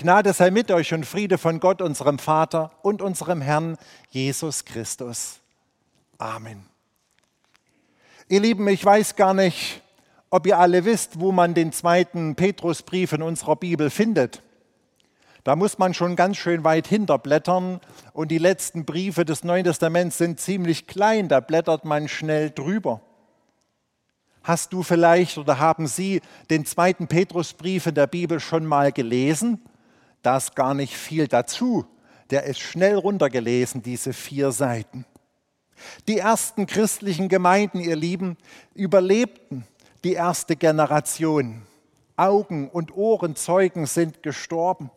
Gnade sei mit euch und Friede von Gott, unserem Vater und unserem Herrn Jesus Christus. Amen. Ihr Lieben, ich weiß gar nicht, ob ihr alle wisst, wo man den zweiten Petrusbrief in unserer Bibel findet. Da muss man schon ganz schön weit hinterblättern und die letzten Briefe des Neuen Testaments sind ziemlich klein, da blättert man schnell drüber. Hast du vielleicht oder haben Sie den zweiten Petrusbrief in der Bibel schon mal gelesen? Da ist gar nicht viel dazu. Der ist schnell runtergelesen, diese vier Seiten. Die ersten christlichen Gemeinden, ihr Lieben, überlebten die erste Generation. Augen und Ohrenzeugen sind gestorben.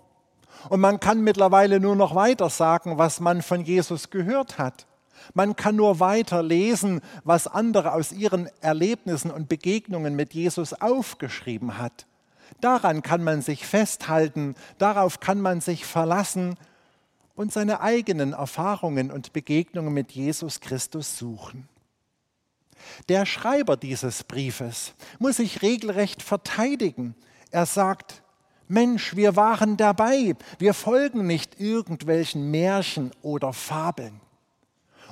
Und man kann mittlerweile nur noch weiter sagen, was man von Jesus gehört hat. Man kann nur weiter lesen, was andere aus ihren Erlebnissen und Begegnungen mit Jesus aufgeschrieben hat. Daran kann man sich festhalten, darauf kann man sich verlassen und seine eigenen Erfahrungen und Begegnungen mit Jesus Christus suchen. Der Schreiber dieses Briefes muss sich regelrecht verteidigen. Er sagt, Mensch, wir waren dabei, wir folgen nicht irgendwelchen Märchen oder Fabeln.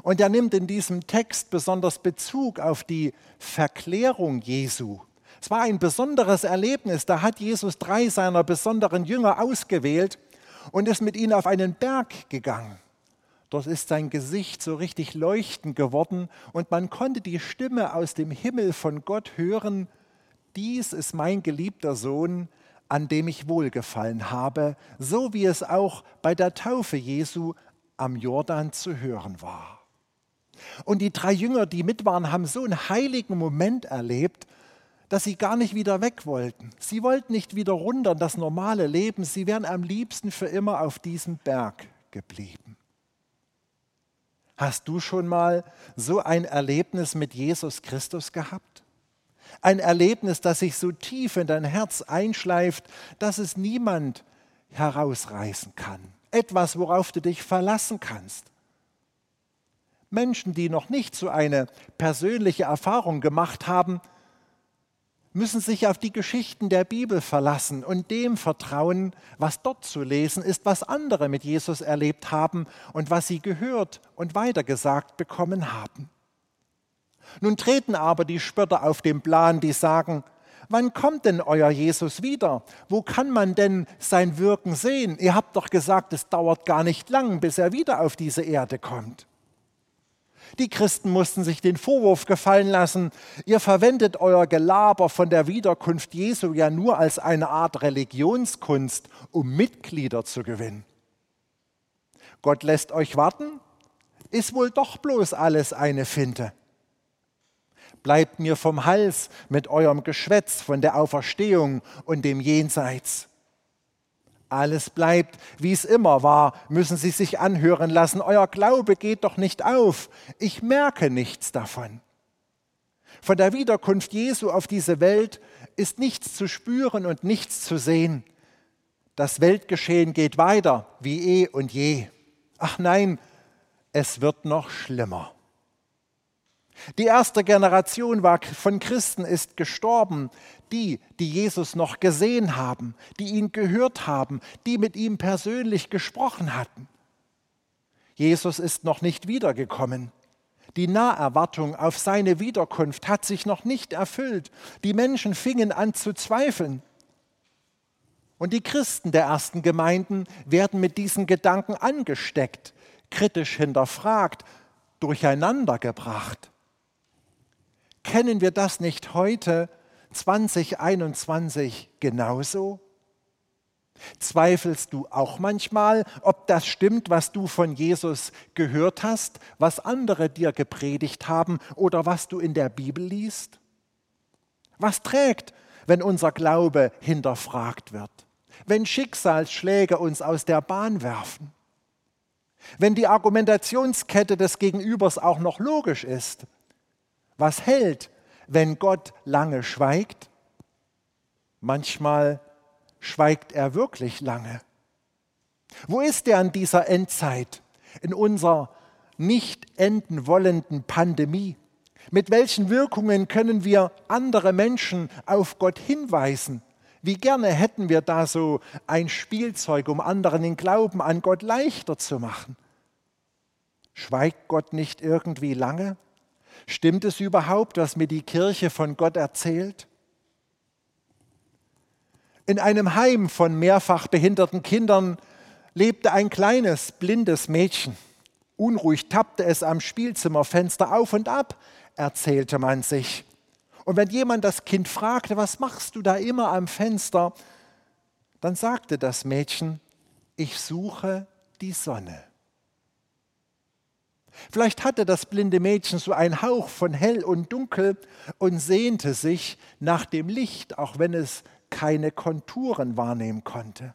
Und er nimmt in diesem Text besonders Bezug auf die Verklärung Jesu. Es war ein besonderes Erlebnis. Da hat Jesus drei seiner besonderen Jünger ausgewählt und ist mit ihnen auf einen Berg gegangen. Dort ist sein Gesicht so richtig leuchtend geworden und man konnte die Stimme aus dem Himmel von Gott hören, dies ist mein geliebter Sohn, an dem ich wohlgefallen habe, so wie es auch bei der Taufe Jesu am Jordan zu hören war. Und die drei Jünger, die mit waren, haben so einen heiligen Moment erlebt, dass sie gar nicht wieder weg wollten. Sie wollten nicht wieder runter in das normale Leben. Sie wären am liebsten für immer auf diesem Berg geblieben. Hast du schon mal so ein Erlebnis mit Jesus Christus gehabt? Ein Erlebnis, das sich so tief in dein Herz einschleift, dass es niemand herausreißen kann. Etwas, worauf du dich verlassen kannst. Menschen, die noch nicht so eine persönliche Erfahrung gemacht haben, müssen sich auf die Geschichten der Bibel verlassen und dem vertrauen, was dort zu lesen ist, was andere mit Jesus erlebt haben und was sie gehört und weitergesagt bekommen haben. Nun treten aber die Spötter auf den Plan, die sagen, wann kommt denn euer Jesus wieder? Wo kann man denn sein Wirken sehen? Ihr habt doch gesagt, es dauert gar nicht lang, bis er wieder auf diese Erde kommt. Die Christen mussten sich den Vorwurf gefallen lassen, ihr verwendet euer Gelaber von der Wiederkunft Jesu ja nur als eine Art Religionskunst, um Mitglieder zu gewinnen. Gott lässt euch warten, ist wohl doch bloß alles eine Finte. Bleibt mir vom Hals mit eurem Geschwätz von der Auferstehung und dem Jenseits. Alles bleibt, wie es immer war, müssen Sie sich anhören lassen. Euer Glaube geht doch nicht auf. Ich merke nichts davon. Von der Wiederkunft Jesu auf diese Welt ist nichts zu spüren und nichts zu sehen. Das Weltgeschehen geht weiter wie eh und je. Ach nein, es wird noch schlimmer. Die erste Generation von Christen ist gestorben, die, die Jesus noch gesehen haben, die ihn gehört haben, die mit ihm persönlich gesprochen hatten. Jesus ist noch nicht wiedergekommen. Die Naherwartung auf seine Wiederkunft hat sich noch nicht erfüllt. Die Menschen fingen an zu zweifeln. Und die Christen der ersten Gemeinden werden mit diesen Gedanken angesteckt, kritisch hinterfragt, durcheinandergebracht. Kennen wir das nicht heute 2021 genauso? Zweifelst du auch manchmal, ob das stimmt, was du von Jesus gehört hast, was andere dir gepredigt haben oder was du in der Bibel liest? Was trägt, wenn unser Glaube hinterfragt wird? Wenn Schicksalsschläge uns aus der Bahn werfen? Wenn die Argumentationskette des Gegenübers auch noch logisch ist? Was hält, wenn Gott lange schweigt? Manchmal schweigt er wirklich lange. Wo ist er an dieser Endzeit, in unserer nicht enden wollenden Pandemie? Mit welchen Wirkungen können wir andere Menschen auf Gott hinweisen? Wie gerne hätten wir da so ein Spielzeug, um anderen den Glauben an Gott leichter zu machen. Schweigt Gott nicht irgendwie lange? Stimmt es überhaupt, was mir die Kirche von Gott erzählt? In einem Heim von mehrfach behinderten Kindern lebte ein kleines, blindes Mädchen. Unruhig tappte es am Spielzimmerfenster auf und ab, erzählte man sich. Und wenn jemand das Kind fragte, was machst du da immer am Fenster, dann sagte das Mädchen, ich suche die Sonne. Vielleicht hatte das blinde Mädchen so einen Hauch von hell und dunkel und sehnte sich nach dem Licht, auch wenn es keine Konturen wahrnehmen konnte.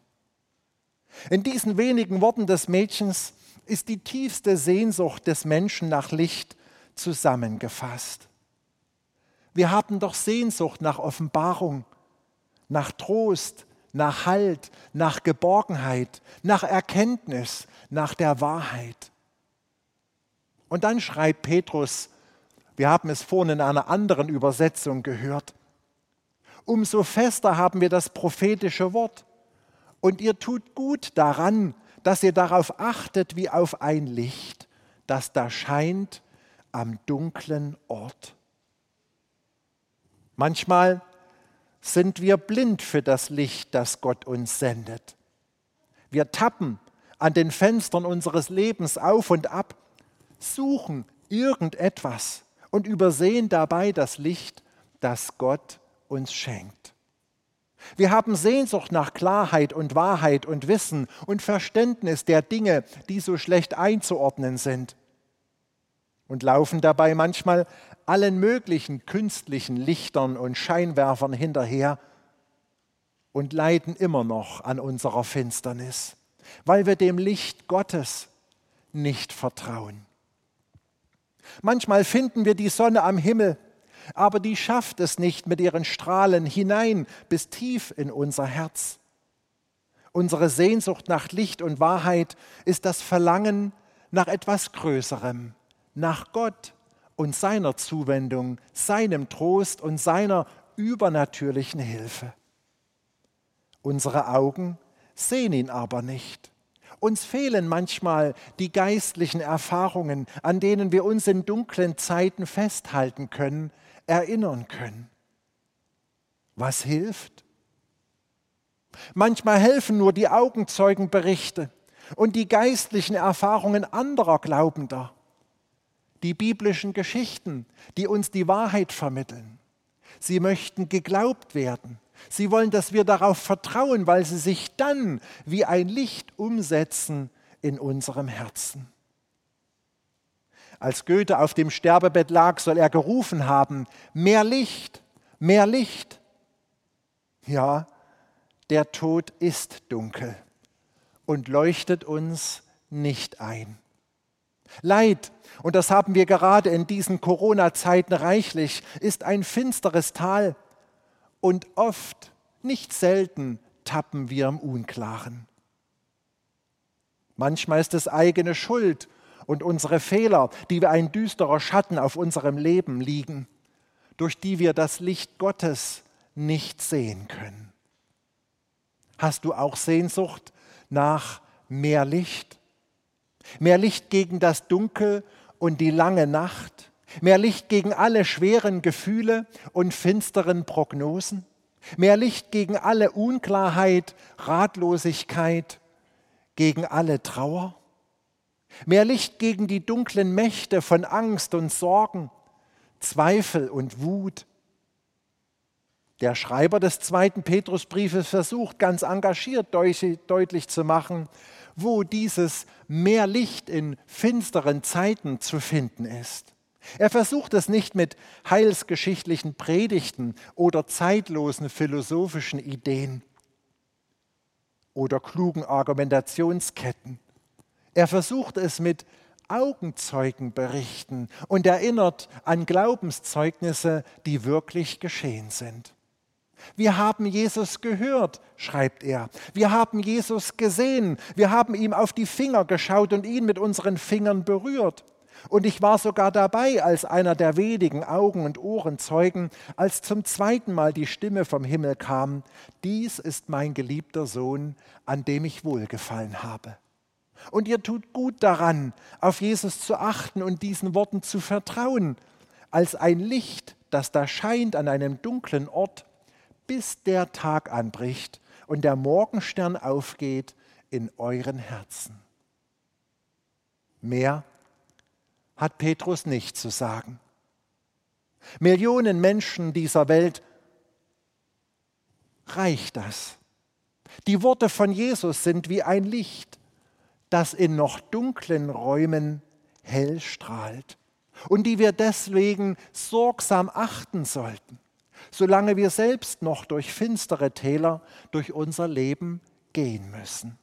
In diesen wenigen Worten des Mädchens ist die tiefste Sehnsucht des Menschen nach Licht zusammengefasst. Wir haben doch Sehnsucht nach Offenbarung, nach Trost, nach Halt, nach Geborgenheit, nach Erkenntnis, nach der Wahrheit. Und dann schreibt Petrus, wir haben es vorhin in einer anderen Übersetzung gehört, umso fester haben wir das prophetische Wort. Und ihr tut gut daran, dass ihr darauf achtet wie auf ein Licht, das da scheint am dunklen Ort. Manchmal sind wir blind für das Licht, das Gott uns sendet. Wir tappen an den Fenstern unseres Lebens auf und ab, suchen irgendetwas und übersehen dabei das Licht, das Gott uns schenkt. Wir haben Sehnsucht nach Klarheit und Wahrheit und Wissen und Verständnis der Dinge, die so schlecht einzuordnen sind und laufen dabei manchmal allen möglichen künstlichen Lichtern und Scheinwerfern hinterher und leiden immer noch an unserer Finsternis, weil wir dem Licht Gottes nicht vertrauen. Manchmal finden wir die Sonne am Himmel, aber die schafft es nicht mit ihren Strahlen hinein bis tief in unser Herz. Unsere Sehnsucht nach Licht und Wahrheit ist das Verlangen nach etwas Größerem, nach Gott und seiner Zuwendung, seinem Trost und seiner übernatürlichen Hilfe. Unsere Augen sehen ihn aber nicht. Uns fehlen manchmal die geistlichen Erfahrungen, an denen wir uns in dunklen Zeiten festhalten können, erinnern können. Was hilft? Manchmal helfen nur die Augenzeugenberichte und die geistlichen Erfahrungen anderer Glaubender die biblischen Geschichten, die uns die Wahrheit vermitteln. Sie möchten geglaubt werden. Sie wollen, dass wir darauf vertrauen, weil sie sich dann wie ein Licht umsetzen in unserem Herzen. Als Goethe auf dem Sterbebett lag, soll er gerufen haben, mehr Licht, mehr Licht. Ja, der Tod ist dunkel und leuchtet uns nicht ein. Leid, und das haben wir gerade in diesen Corona-Zeiten reichlich, ist ein finsteres Tal und oft, nicht selten, tappen wir im Unklaren. Manchmal ist es eigene Schuld und unsere Fehler, die wie ein düsterer Schatten auf unserem Leben liegen, durch die wir das Licht Gottes nicht sehen können. Hast du auch Sehnsucht nach mehr Licht? Mehr Licht gegen das Dunkel und die lange Nacht. Mehr Licht gegen alle schweren Gefühle und finsteren Prognosen. Mehr Licht gegen alle Unklarheit, Ratlosigkeit, gegen alle Trauer. Mehr Licht gegen die dunklen Mächte von Angst und Sorgen, Zweifel und Wut. Der Schreiber des zweiten Petrusbriefes versucht ganz engagiert deutlich zu machen, wo dieses mehr Licht in finsteren Zeiten zu finden ist. Er versucht es nicht mit heilsgeschichtlichen Predigten oder zeitlosen philosophischen Ideen oder klugen Argumentationsketten. Er versucht es mit Augenzeugenberichten und erinnert an Glaubenszeugnisse, die wirklich geschehen sind. Wir haben Jesus gehört, schreibt er. Wir haben Jesus gesehen. Wir haben ihm auf die Finger geschaut und ihn mit unseren Fingern berührt. Und ich war sogar dabei als einer der wenigen Augen- und Ohrenzeugen, als zum zweiten Mal die Stimme vom Himmel kam, dies ist mein geliebter Sohn, an dem ich wohlgefallen habe. Und ihr tut gut daran, auf Jesus zu achten und diesen Worten zu vertrauen, als ein Licht, das da scheint an einem dunklen Ort, bis der Tag anbricht und der Morgenstern aufgeht in euren Herzen. Mehr hat Petrus nicht zu sagen. Millionen Menschen dieser Welt reicht das. Die Worte von Jesus sind wie ein Licht, das in noch dunklen Räumen hell strahlt und die wir deswegen sorgsam achten sollten, solange wir selbst noch durch finstere Täler durch unser Leben gehen müssen.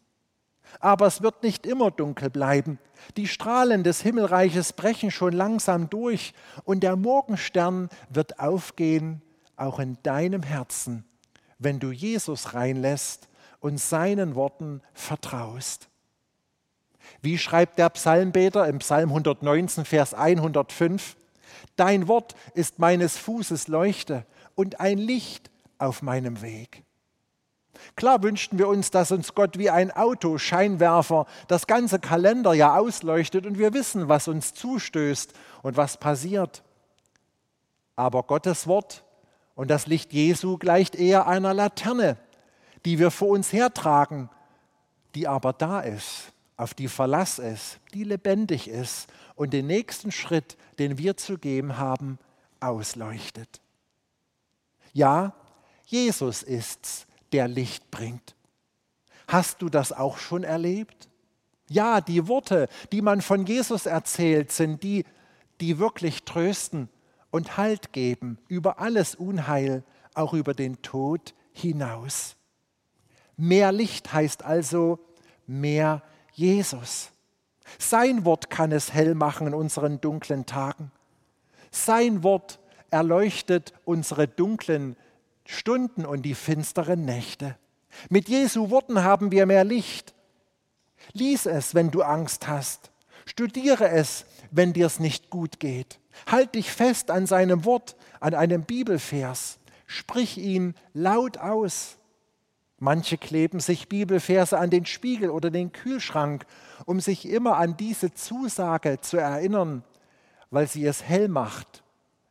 Aber es wird nicht immer dunkel bleiben. Die Strahlen des Himmelreiches brechen schon langsam durch und der Morgenstern wird aufgehen, auch in deinem Herzen, wenn du Jesus reinlässt und seinen Worten vertraust. Wie schreibt der Psalmbeter im Psalm 119, Vers 105? Dein Wort ist meines Fußes Leuchte und ein Licht auf meinem Weg. Klar wünschten wir uns, dass uns Gott wie ein Autoscheinwerfer das ganze Kalenderjahr ausleuchtet und wir wissen, was uns zustößt und was passiert. Aber Gottes Wort und das Licht Jesu gleicht eher einer Laterne, die wir vor uns hertragen, die aber da ist, auf die Verlass ist, die lebendig ist und den nächsten Schritt, den wir zu geben haben, ausleuchtet. Ja, Jesus ist's, der Licht bringt. Hast du das auch schon erlebt? Ja, die Worte, die man von Jesus erzählt, sind die, die wirklich trösten und Halt geben über alles Unheil, auch über den Tod hinaus. Mehr Licht heißt also mehr Jesus. Sein Wort kann es hell machen in unseren dunklen Tagen. Sein Wort erleuchtet unsere dunklen Stunden und die finsteren Nächte. Mit Jesu Worten haben wir mehr Licht. Lies es, wenn du Angst hast. Studiere es, wenn dir es nicht gut geht. Halt dich fest an seinem Wort, an einem Bibelvers. Sprich ihn laut aus. Manche kleben sich Bibelverse an den Spiegel oder den Kühlschrank, um sich immer an diese Zusage zu erinnern, weil sie es hell macht,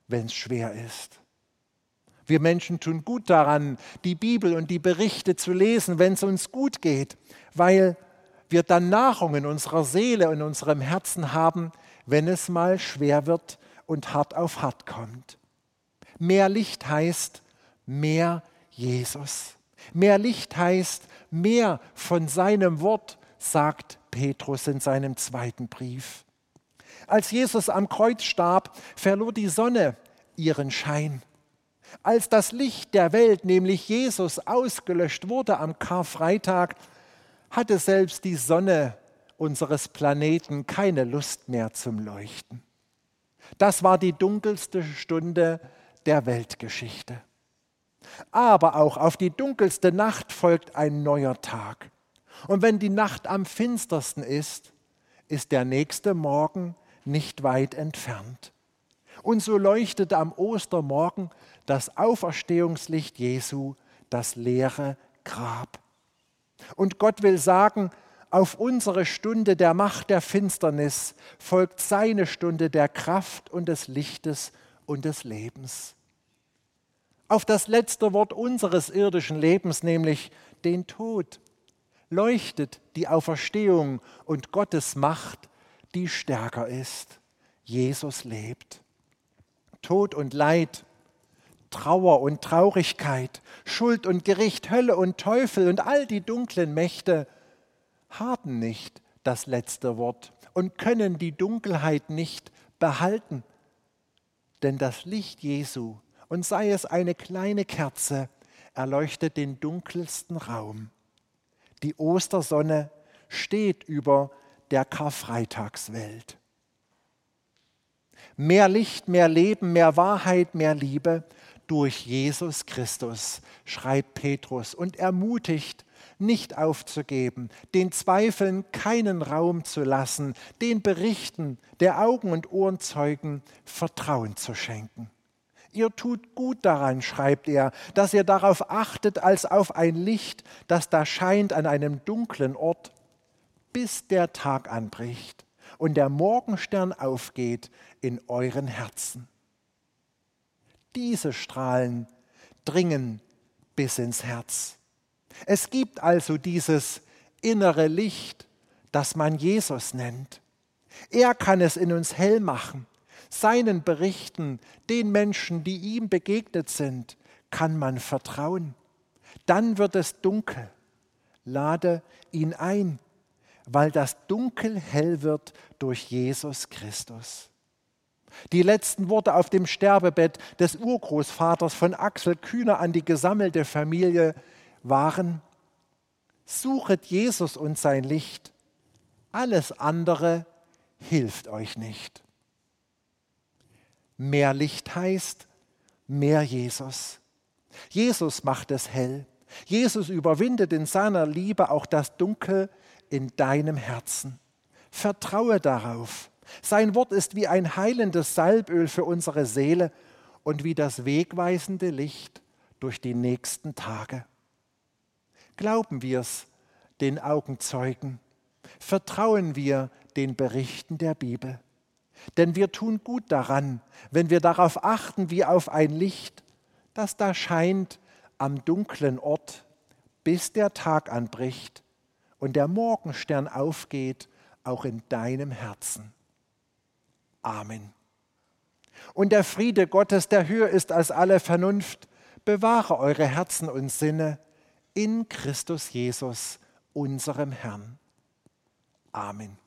wenn es schwer ist. Wir Menschen tun gut daran, die Bibel und die Berichte zu lesen, wenn es uns gut geht, weil wir dann Nahrung in unserer Seele und in unserem Herzen haben, wenn es mal schwer wird und hart auf hart kommt. Mehr Licht heißt mehr Jesus. Mehr Licht heißt mehr von seinem Wort, sagt Petrus in seinem zweiten Brief. Als Jesus am Kreuz starb, verlor die Sonne ihren Schein. Als das Licht der Welt, nämlich Jesus, ausgelöscht wurde am Karfreitag, hatte selbst die Sonne unseres Planeten keine Lust mehr zum Leuchten. Das war die dunkelste Stunde der Weltgeschichte. Aber auch auf die dunkelste Nacht folgt ein neuer Tag. Und wenn die Nacht am finstersten ist, ist der nächste Morgen nicht weit entfernt. Und so leuchtete am Ostermorgen das Auferstehungslicht Jesu das leere Grab. Und Gott will sagen, auf unsere Stunde der Macht der Finsternis folgt seine Stunde der Kraft und des Lichtes und des Lebens. Auf das letzte Wort unseres irdischen Lebens, nämlich den Tod, leuchtet die Auferstehung und Gottes Macht, die stärker ist. Jesus lebt. Tod und Leid, Trauer und Traurigkeit, Schuld und Gericht, Hölle und Teufel und all die dunklen Mächte haben nicht das letzte Wort und können die Dunkelheit nicht behalten. Denn das Licht Jesu, und sei es eine kleine Kerze, erleuchtet den dunkelsten Raum. Die Ostersonne steht über der Karfreitagswelt. Mehr Licht, mehr Leben, mehr Wahrheit, mehr Liebe durch Jesus Christus, schreibt Petrus und ermutigt nicht aufzugeben, den Zweifeln keinen Raum zu lassen, den Berichten der Augen- und Ohrenzeugen Vertrauen zu schenken. Ihr tut gut daran, schreibt er, dass ihr darauf achtet als auf ein Licht, das da scheint an einem dunklen Ort, bis der Tag anbricht und der Morgenstern aufgeht in euren Herzen. Diese Strahlen dringen bis ins Herz. Es gibt also dieses innere Licht, das man Jesus nennt. Er kann es in uns hell machen. Seinen Berichten, den Menschen, die ihm begegnet sind, kann man vertrauen. Dann wird es dunkel. Lade ihn ein, weil das Dunkel hell wird durch Jesus Christus. Die letzten Worte auf dem Sterbebett des Urgroßvaters von Axel Kühner an die gesammelte Familie waren, suchet Jesus und sein Licht, alles andere hilft euch nicht. Mehr Licht heißt mehr Jesus. Jesus macht es hell. Jesus überwindet in seiner Liebe auch das Dunkel in deinem Herzen. Vertraue darauf. Sein Wort ist wie ein heilendes Salböl für unsere Seele und wie das wegweisende Licht durch die nächsten Tage. Glauben wir es den Augenzeugen? Vertrauen wir den Berichten der Bibel? Denn wir tun gut daran, wenn wir darauf achten wie auf ein Licht, das da scheint am dunklen Ort, bis der Tag anbricht und der Morgenstern aufgeht, auch in deinem Herzen. Amen. Und der Friede Gottes, der höher ist als alle Vernunft, bewahre eure Herzen und Sinne in Christus Jesus, unserem Herrn. Amen.